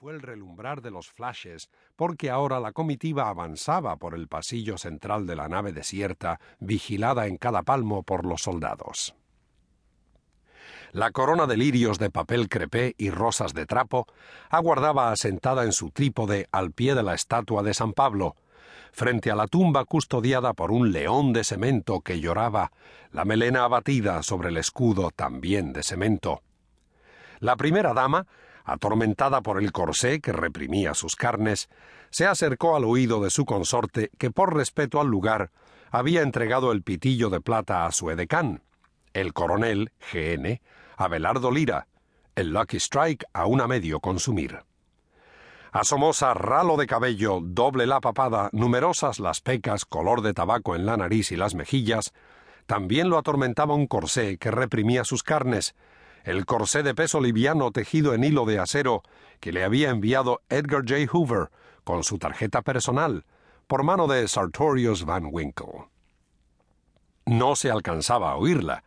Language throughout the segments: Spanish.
fue el relumbrar de los flashes, porque ahora la comitiva avanzaba por el pasillo central de la nave desierta, vigilada en cada palmo por los soldados. La corona de lirios de papel crepé y rosas de trapo aguardaba asentada en su trípode al pie de la estatua de San Pablo, frente a la tumba custodiada por un león de cemento que lloraba, la melena abatida sobre el escudo también de cemento. La primera dama, atormentada por el corsé que reprimía sus carnes, se acercó al oído de su consorte que por respeto al lugar había entregado el pitillo de plata a su edecán, el coronel GN, Abelardo Lira, el Lucky Strike aún a medio consumir. Asomosa ralo de cabello, doble la papada, numerosas las pecas, color de tabaco en la nariz y las mejillas, también lo atormentaba un corsé que reprimía sus carnes, el corsé de peso liviano tejido en hilo de acero que le había enviado Edgar J. Hoover con su tarjeta personal, por mano de Sartorius Van Winkle. No se alcanzaba a oírla,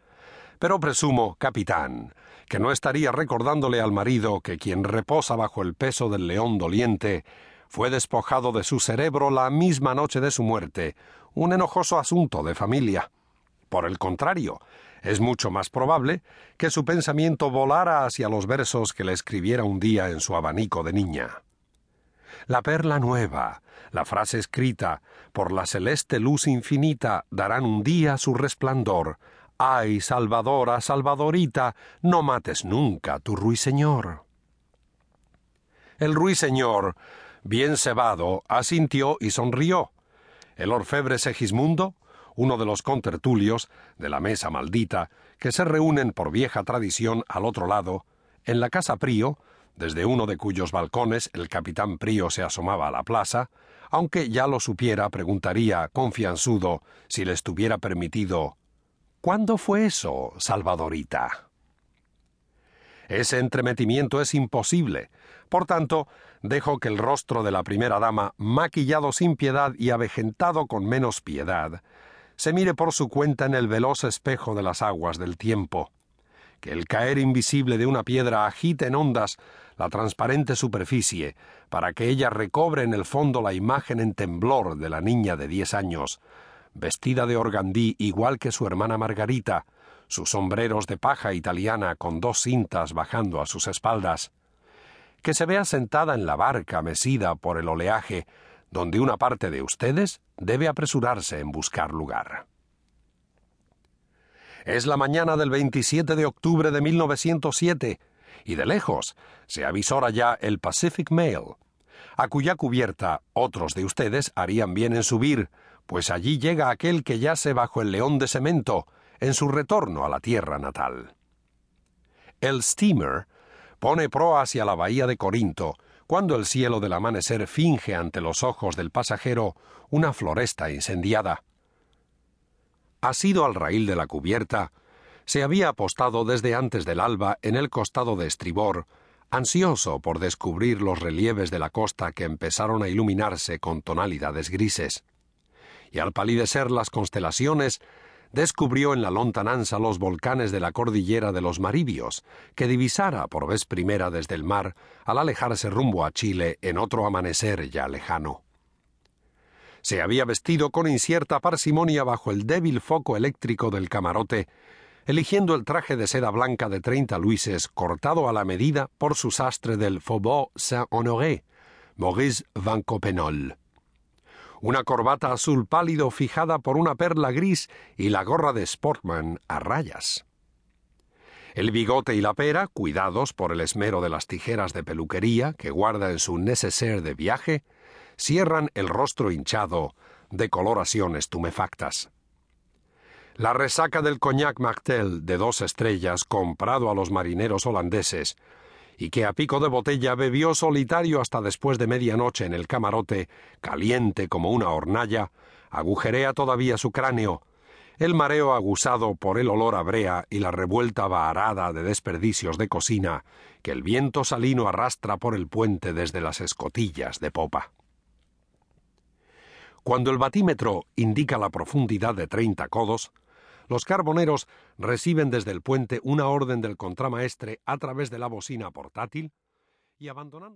pero presumo, capitán, que no estaría recordándole al marido que quien reposa bajo el peso del león doliente fue despojado de su cerebro la misma noche de su muerte, un enojoso asunto de familia. Por el contrario, es mucho más probable que su pensamiento volara hacia los versos que le escribiera un día en su abanico de niña. La perla nueva, la frase escrita, por la celeste luz infinita darán un día su resplandor, Ay, Salvadora, Salvadorita, no mates nunca tu ruiseñor. El ruiseñor, bien cebado, asintió y sonrió. El orfebre Segismundo, uno de los contertulios de la mesa maldita, que se reúnen por vieja tradición al otro lado, en la casa Prío, desde uno de cuyos balcones el capitán Prío se asomaba a la plaza, aunque ya lo supiera, preguntaría, confianzudo, si le estuviera permitido ¿Cuándo fue eso, Salvadorita? Ese entremetimiento es imposible. Por tanto, dejo que el rostro de la primera dama, maquillado sin piedad y avejentado con menos piedad, se mire por su cuenta en el veloz espejo de las aguas del tiempo, que el caer invisible de una piedra agite en ondas la transparente superficie, para que ella recobre en el fondo la imagen en temblor de la niña de diez años, vestida de organdí igual que su hermana Margarita, sus sombreros de paja italiana con dos cintas bajando a sus espaldas, que se vea sentada en la barca mecida por el oleaje, donde una parte de ustedes debe apresurarse en buscar lugar. Es la mañana del 27 de octubre de 1907, y de lejos se avisora ya el Pacific Mail, a cuya cubierta otros de ustedes harían bien en subir, pues allí llega aquel que yace bajo el león de cemento, en su retorno a la tierra natal. El steamer pone proa hacia la bahía de Corinto, cuando el cielo del amanecer finge ante los ojos del pasajero una floresta incendiada. Asido al raíl de la cubierta, se había apostado desde antes del alba en el costado de estribor, ansioso por descubrir los relieves de la costa que empezaron a iluminarse con tonalidades grises y al palidecer las constelaciones, descubrió en la lontananza los volcanes de la cordillera de los Maribios, que divisara por vez primera desde el mar al alejarse rumbo a Chile en otro amanecer ya lejano. Se había vestido con incierta parsimonia bajo el débil foco eléctrico del camarote, eligiendo el traje de seda blanca de treinta luises cortado a la medida por su sastre del Faubourg Saint-Honoré, Maurice Van Coppenol una corbata azul pálido fijada por una perla gris y la gorra de Sportman a rayas. El bigote y la pera, cuidados por el esmero de las tijeras de peluquería que guarda en su neceser de viaje, cierran el rostro hinchado de coloraciones tumefactas. La resaca del coñac Martel de dos estrellas comprado a los marineros holandeses y que a pico de botella bebió solitario hasta después de medianoche en el camarote, caliente como una hornalla, agujerea todavía su cráneo, el mareo aguzado por el olor a brea y la revuelta vaharada de desperdicios de cocina que el viento salino arrastra por el puente desde las escotillas de popa. Cuando el batímetro indica la profundidad de treinta codos, los carboneros reciben desde el puente una orden del contramaestre a través de la bocina portátil y abandonando